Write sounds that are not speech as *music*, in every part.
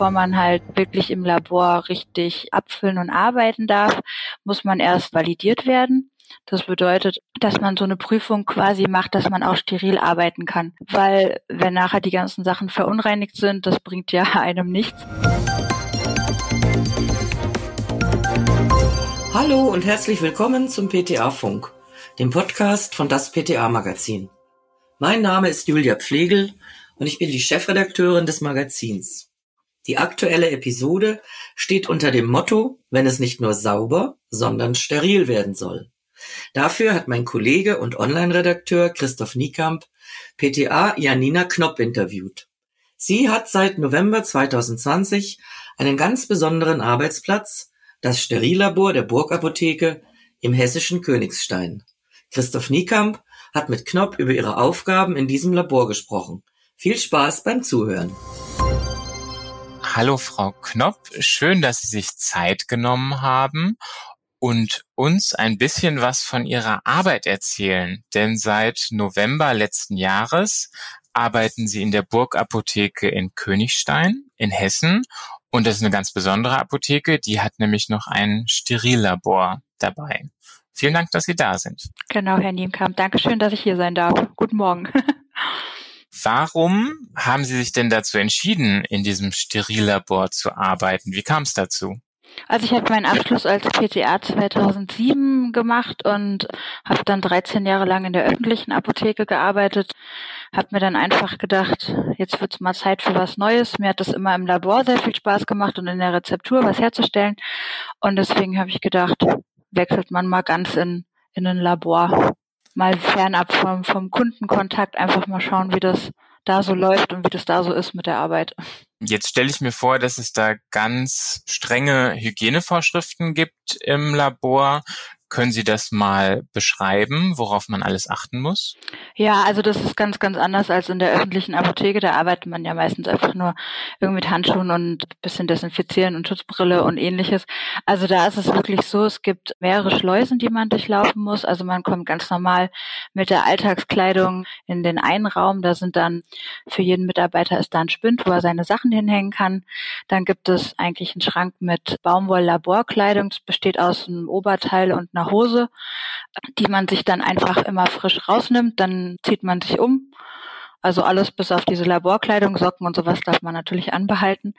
bevor man halt wirklich im Labor richtig abfüllen und arbeiten darf, muss man erst validiert werden. Das bedeutet, dass man so eine Prüfung quasi macht, dass man auch steril arbeiten kann. Weil wenn nachher die ganzen Sachen verunreinigt sind, das bringt ja *laughs* einem nichts. Hallo und herzlich willkommen zum PTA Funk, dem Podcast von das PTA Magazin. Mein Name ist Julia Pflegel und ich bin die Chefredakteurin des Magazins. Die aktuelle Episode steht unter dem Motto, wenn es nicht nur sauber, sondern steril werden soll. Dafür hat mein Kollege und Online-Redakteur Christoph Niekamp PTA Janina Knopp interviewt. Sie hat seit November 2020 einen ganz besonderen Arbeitsplatz, das Sterillabor der Burgapotheke im hessischen Königstein. Christoph Niekamp hat mit Knopp über ihre Aufgaben in diesem Labor gesprochen. Viel Spaß beim Zuhören. Hallo Frau Knopp, schön, dass Sie sich Zeit genommen haben und uns ein bisschen was von Ihrer Arbeit erzählen. Denn seit November letzten Jahres arbeiten Sie in der Burgapotheke in Königstein in Hessen. Und das ist eine ganz besondere Apotheke, die hat nämlich noch ein Sterillabor dabei. Vielen Dank, dass Sie da sind. Genau, Herr Niemkamp. Dankeschön, dass ich hier sein darf. Guten Morgen. *laughs* Warum haben Sie sich denn dazu entschieden, in diesem Sterillabor zu arbeiten? Wie kam es dazu? Also ich habe meinen Abschluss als PTA 2007 gemacht und habe dann 13 Jahre lang in der öffentlichen Apotheke gearbeitet. Habe mir dann einfach gedacht, jetzt wird's mal Zeit für was Neues. Mir hat das immer im Labor sehr viel Spaß gemacht und in der Rezeptur was herzustellen. Und deswegen habe ich gedacht, wechselt man mal ganz in, in ein Labor mal fernab vom, vom Kundenkontakt einfach mal schauen, wie das da so läuft und wie das da so ist mit der Arbeit. Jetzt stelle ich mir vor, dass es da ganz strenge Hygienevorschriften gibt im Labor. Können Sie das mal beschreiben, worauf man alles achten muss? Ja, also das ist ganz, ganz anders als in der öffentlichen Apotheke. Da arbeitet man ja meistens einfach nur irgendwie mit Handschuhen und bisschen desinfizieren und Schutzbrille und ähnliches. Also da ist es wirklich so, es gibt mehrere Schleusen, die man durchlaufen muss. Also man kommt ganz normal mit der Alltagskleidung in den einen Raum. Da sind dann für jeden Mitarbeiter ist da ein Spind, wo er seine Sachen hinhängen kann. Dann gibt es eigentlich einen Schrank mit Baumwoll-Laborkleidung. Das besteht aus einem Oberteil und einer einer Hose, die man sich dann einfach immer frisch rausnimmt. Dann zieht man sich um. Also alles bis auf diese Laborkleidung, Socken und sowas darf man natürlich anbehalten.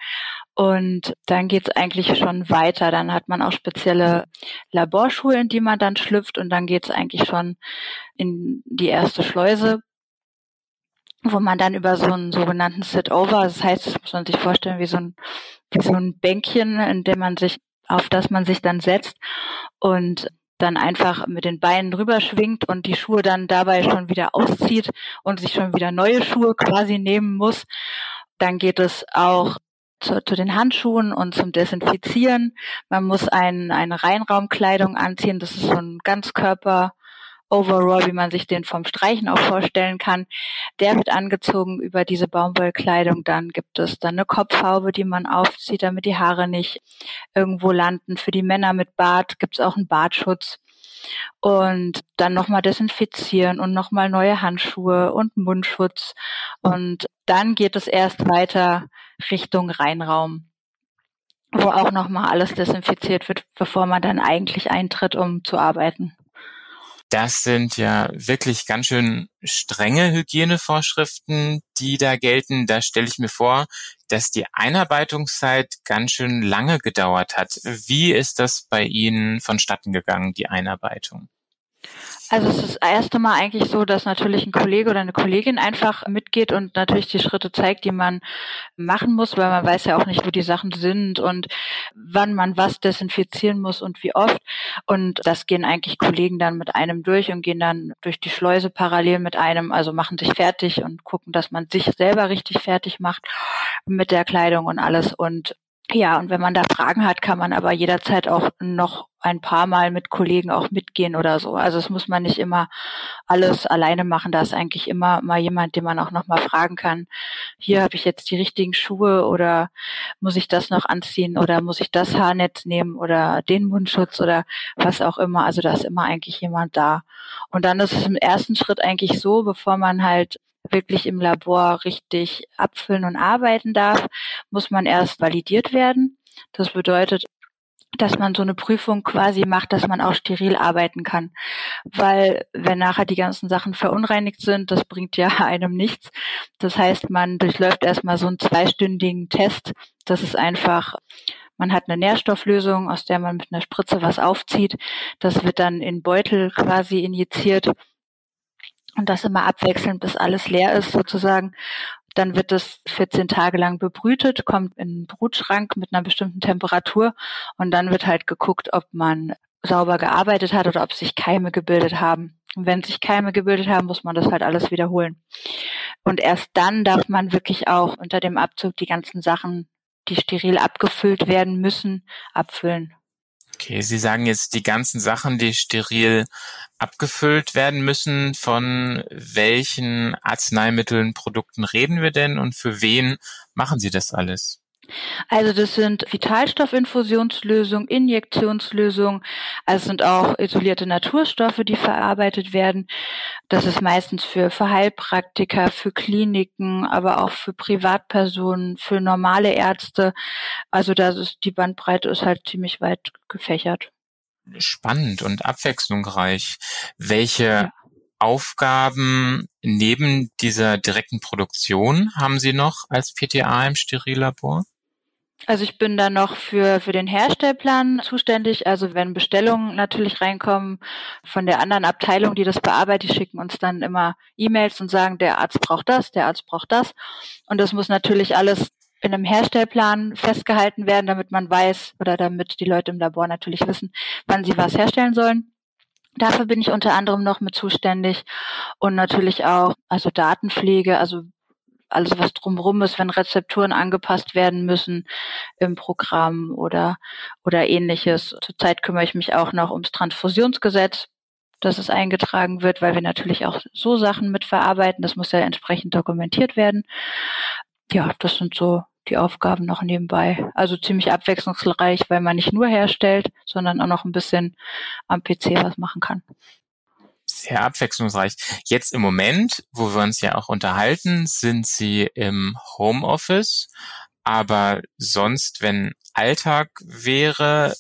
Und dann geht's eigentlich schon weiter. Dann hat man auch spezielle Laborschuhe, in die man dann schlüpft und dann geht's eigentlich schon in die erste Schleuse, wo man dann über so einen sogenannten Sit-Over, das heißt, das muss man sich vorstellen, wie so ein, wie so ein Bänkchen, in dem man sich, auf das man sich dann setzt und dann einfach mit den Beinen drüber schwingt und die Schuhe dann dabei schon wieder auszieht und sich schon wieder neue Schuhe quasi nehmen muss. Dann geht es auch zu, zu den Handschuhen und zum Desinfizieren. Man muss ein, eine Reinraumkleidung anziehen. Das ist so ein Ganzkörper Overall, wie man sich den vom Streichen auch vorstellen kann. Der wird angezogen über diese Baumwollkleidung. Dann gibt es dann eine Kopfhaube, die man aufzieht, damit die Haare nicht irgendwo landen. Für die Männer mit Bart gibt es auch einen Bartschutz. Und dann nochmal desinfizieren und nochmal neue Handschuhe und Mundschutz. Und dann geht es erst weiter Richtung Reinraum wo auch nochmal alles desinfiziert wird, bevor man dann eigentlich eintritt, um zu arbeiten. Das sind ja wirklich ganz schön strenge Hygienevorschriften, die da gelten. Da stelle ich mir vor, dass die Einarbeitungszeit ganz schön lange gedauert hat. Wie ist das bei Ihnen vonstatten gegangen, die Einarbeitung? Also es ist das erste Mal eigentlich so, dass natürlich ein Kollege oder eine Kollegin einfach mitgeht und natürlich die Schritte zeigt, die man machen muss, weil man weiß ja auch nicht, wo die Sachen sind und wann man was desinfizieren muss und wie oft. Und das gehen eigentlich Kollegen dann mit einem durch und gehen dann durch die Schleuse parallel mit einem, also machen sich fertig und gucken, dass man sich selber richtig fertig macht mit der Kleidung und alles. Und ja, und wenn man da Fragen hat, kann man aber jederzeit auch noch ein paar Mal mit Kollegen auch mitgehen oder so. Also es muss man nicht immer alles alleine machen. Da ist eigentlich immer mal jemand, den man auch noch mal fragen kann. Hier habe ich jetzt die richtigen Schuhe oder muss ich das noch anziehen oder muss ich das Haarnetz nehmen oder den Mundschutz oder was auch immer. Also da ist immer eigentlich jemand da. Und dann ist es im ersten Schritt eigentlich so, bevor man halt wirklich im Labor richtig abfüllen und arbeiten darf, muss man erst validiert werden. Das bedeutet, dass man so eine Prüfung quasi macht, dass man auch steril arbeiten kann. Weil wenn nachher die ganzen Sachen verunreinigt sind, das bringt ja *laughs* einem nichts. Das heißt, man durchläuft erstmal so einen zweistündigen Test. Das ist einfach, man hat eine Nährstofflösung, aus der man mit einer Spritze was aufzieht. Das wird dann in Beutel quasi injiziert und das immer abwechselnd, bis alles leer ist sozusagen. Dann wird es 14 Tage lang bebrütet, kommt in einen Brutschrank mit einer bestimmten Temperatur und dann wird halt geguckt, ob man sauber gearbeitet hat oder ob sich Keime gebildet haben. Und wenn sich Keime gebildet haben, muss man das halt alles wiederholen. Und erst dann darf man wirklich auch unter dem Abzug die ganzen Sachen, die steril abgefüllt werden müssen, abfüllen. Okay, Sie sagen jetzt die ganzen Sachen, die steril abgefüllt werden müssen. Von welchen Arzneimitteln, Produkten reden wir denn und für wen machen Sie das alles? Also das sind Vitalstoffinfusionslösungen, Injektionslösungen, also sind auch isolierte Naturstoffe, die verarbeitet werden. Das ist meistens für, für Heilpraktiker, für Kliniken, aber auch für Privatpersonen, für normale Ärzte. Also da ist die Bandbreite ist halt ziemlich weit gefächert. Spannend und abwechslungsreich. Welche ja. Aufgaben neben dieser direkten Produktion haben Sie noch als PTA im Sterillabor? Also ich bin da noch für, für den Herstellplan zuständig. Also wenn Bestellungen natürlich reinkommen von der anderen Abteilung, die das bearbeitet, die schicken uns dann immer E-Mails und sagen, der Arzt braucht das, der Arzt braucht das. Und das muss natürlich alles in einem Herstellplan festgehalten werden, damit man weiß oder damit die Leute im Labor natürlich wissen, wann sie was herstellen sollen. Dafür bin ich unter anderem noch mit zuständig und natürlich auch also Datenpflege, also alles was drumherum ist, wenn Rezepturen angepasst werden müssen im Programm oder oder ähnliches. Zurzeit kümmere ich mich auch noch ums Transfusionsgesetz, dass es eingetragen wird, weil wir natürlich auch so Sachen mitverarbeiten. Das muss ja entsprechend dokumentiert werden. Ja, das sind so die Aufgaben noch nebenbei. Also ziemlich abwechslungsreich, weil man nicht nur herstellt, sondern auch noch ein bisschen am PC was machen kann sehr abwechslungsreich. Jetzt im Moment, wo wir uns ja auch unterhalten, sind Sie im Homeoffice. Aber sonst, wenn Alltag wäre,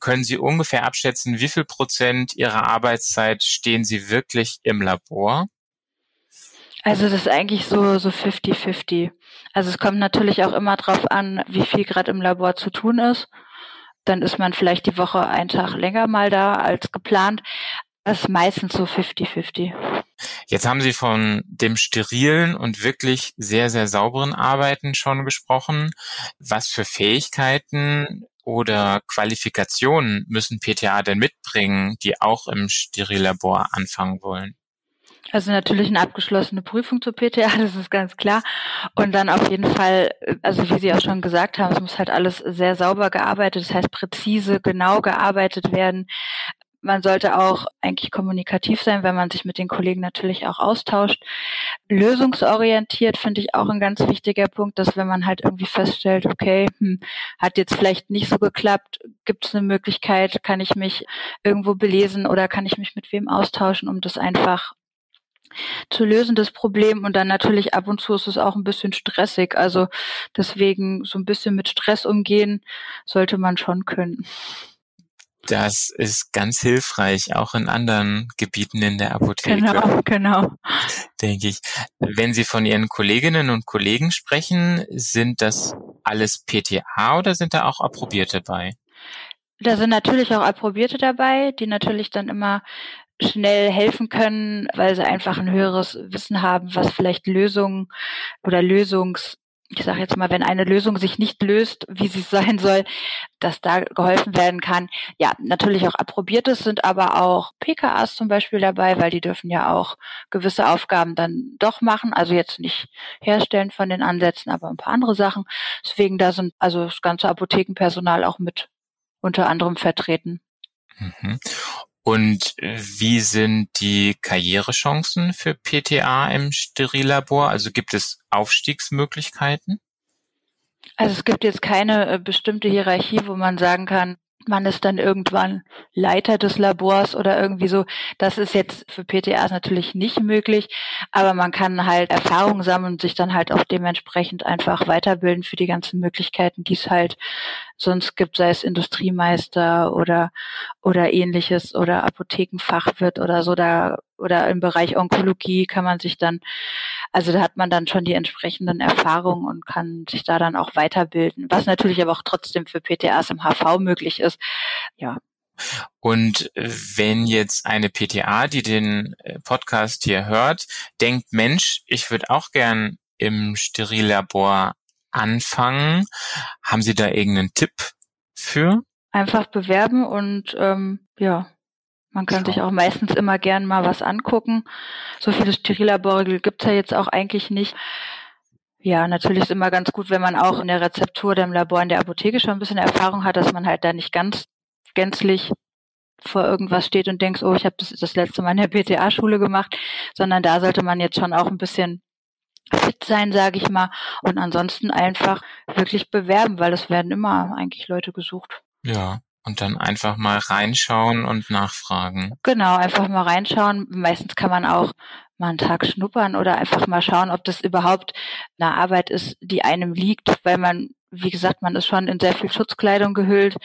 können Sie ungefähr abschätzen, wie viel Prozent Ihrer Arbeitszeit stehen Sie wirklich im Labor? Also das ist eigentlich so so 50-50. Also es kommt natürlich auch immer drauf an, wie viel gerade im Labor zu tun ist. Dann ist man vielleicht die Woche einen Tag länger mal da als geplant. Das ist meistens so 50-50. Jetzt haben Sie von dem sterilen und wirklich sehr, sehr sauberen Arbeiten schon gesprochen. Was für Fähigkeiten oder Qualifikationen müssen PTA denn mitbringen, die auch im Sterillabor anfangen wollen? Also natürlich eine abgeschlossene Prüfung zur PTA, *laughs* das ist ganz klar. Und dann auf jeden Fall, also wie Sie auch schon gesagt haben, es muss halt alles sehr sauber gearbeitet, das heißt präzise, genau gearbeitet werden. Man sollte auch eigentlich kommunikativ sein, wenn man sich mit den Kollegen natürlich auch austauscht. Lösungsorientiert finde ich auch ein ganz wichtiger Punkt, dass wenn man halt irgendwie feststellt, okay, hm, hat jetzt vielleicht nicht so geklappt, gibt es eine Möglichkeit, kann ich mich irgendwo belesen oder kann ich mich mit wem austauschen, um das einfach zu lösen, das Problem. Und dann natürlich ab und zu ist es auch ein bisschen stressig. Also deswegen so ein bisschen mit Stress umgehen sollte man schon können. Das ist ganz hilfreich, auch in anderen Gebieten in der Apotheke. Genau, genau. Denke ich. Wenn Sie von Ihren Kolleginnen und Kollegen sprechen, sind das alles PTA oder sind da auch Approbierte bei? Da sind natürlich auch Approbierte dabei, die natürlich dann immer schnell helfen können, weil sie einfach ein höheres Wissen haben, was vielleicht Lösungen oder Lösungs ich sage jetzt mal, wenn eine Lösung sich nicht löst, wie sie *laughs* sein soll, dass da geholfen werden kann. Ja, natürlich auch approbiertes sind aber auch PKAs zum Beispiel dabei, weil die dürfen ja auch gewisse Aufgaben dann doch machen. Also jetzt nicht herstellen von den Ansätzen, aber ein paar andere Sachen. Deswegen da sind also das ganze Apothekenpersonal auch mit unter anderem vertreten. Mhm. Und wie sind die Karrierechancen für PTA im Sterillabor? Also gibt es Aufstiegsmöglichkeiten? Also es gibt jetzt keine äh, bestimmte Hierarchie, wo man sagen kann, man ist dann irgendwann Leiter des Labors oder irgendwie so. Das ist jetzt für PTAs natürlich nicht möglich, aber man kann halt Erfahrungen sammeln und sich dann halt auch dementsprechend einfach weiterbilden für die ganzen Möglichkeiten, die es halt sonst gibt, sei es Industriemeister oder oder ähnliches oder Apothekenfachwirt oder so da oder im Bereich Onkologie kann man sich dann also da hat man dann schon die entsprechenden Erfahrungen und kann sich da dann auch weiterbilden, was natürlich aber auch trotzdem für PTAs im HV möglich ist. Ja. Und wenn jetzt eine PTA, die den äh, Podcast hier hört, denkt, Mensch, ich würde auch gern im Sterillabor anfangen, haben Sie da irgendeinen Tipp für? Einfach bewerben und ähm, ja, man kann sich auch meistens immer gern mal was angucken. So viele Sterillabore gibt's ja jetzt auch eigentlich nicht. Ja, natürlich ist immer ganz gut, wenn man auch in der Rezeptur oder im Labor in der Apotheke schon ein bisschen Erfahrung hat, dass man halt da nicht ganz gänzlich vor irgendwas steht und denkt, oh, ich habe das das letzte Mal in der PTA-Schule gemacht, sondern da sollte man jetzt schon auch ein bisschen fit sein, sage ich mal, und ansonsten einfach wirklich bewerben, weil es werden immer eigentlich Leute gesucht. Ja, und dann einfach mal reinschauen und nachfragen. Genau, einfach mal reinschauen. Meistens kann man auch mal einen Tag schnuppern oder einfach mal schauen, ob das überhaupt eine Arbeit ist, die einem liegt, weil man, wie gesagt, man ist schon in sehr viel Schutzkleidung gehüllt.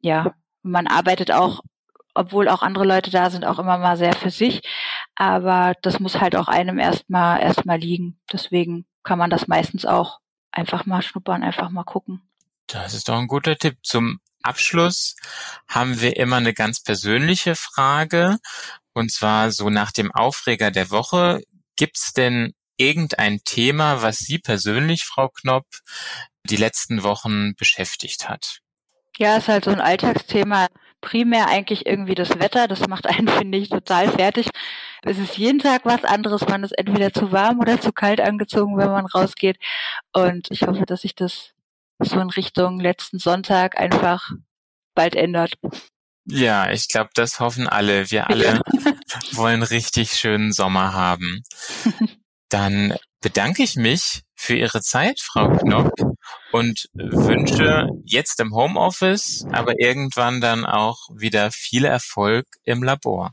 Ja, man arbeitet auch, obwohl auch andere Leute da sind, auch immer mal sehr für sich. Aber das muss halt auch einem erstmal erstmal liegen. Deswegen kann man das meistens auch einfach mal schnuppern, einfach mal gucken. Das ist doch ein guter Tipp. Zum Abschluss haben wir immer eine ganz persönliche Frage. Und zwar so nach dem Aufreger der Woche. Gibt's denn irgendein Thema, was Sie persönlich, Frau Knopp, die letzten Wochen beschäftigt hat? Ja, ist halt so ein Alltagsthema. Primär eigentlich irgendwie das Wetter. Das macht einen, *laughs* finde ich, total fertig. Es ist jeden Tag was anderes. Man ist entweder zu warm oder zu kalt angezogen, wenn man rausgeht. Und ich hoffe, dass sich das so in Richtung letzten Sonntag einfach bald ändert. Ja, ich glaube, das hoffen alle. Wir alle *laughs* wollen richtig schönen Sommer haben. Dann bedanke ich mich für Ihre Zeit, Frau Knopp, und wünsche jetzt im Homeoffice, aber irgendwann dann auch wieder viel Erfolg im Labor.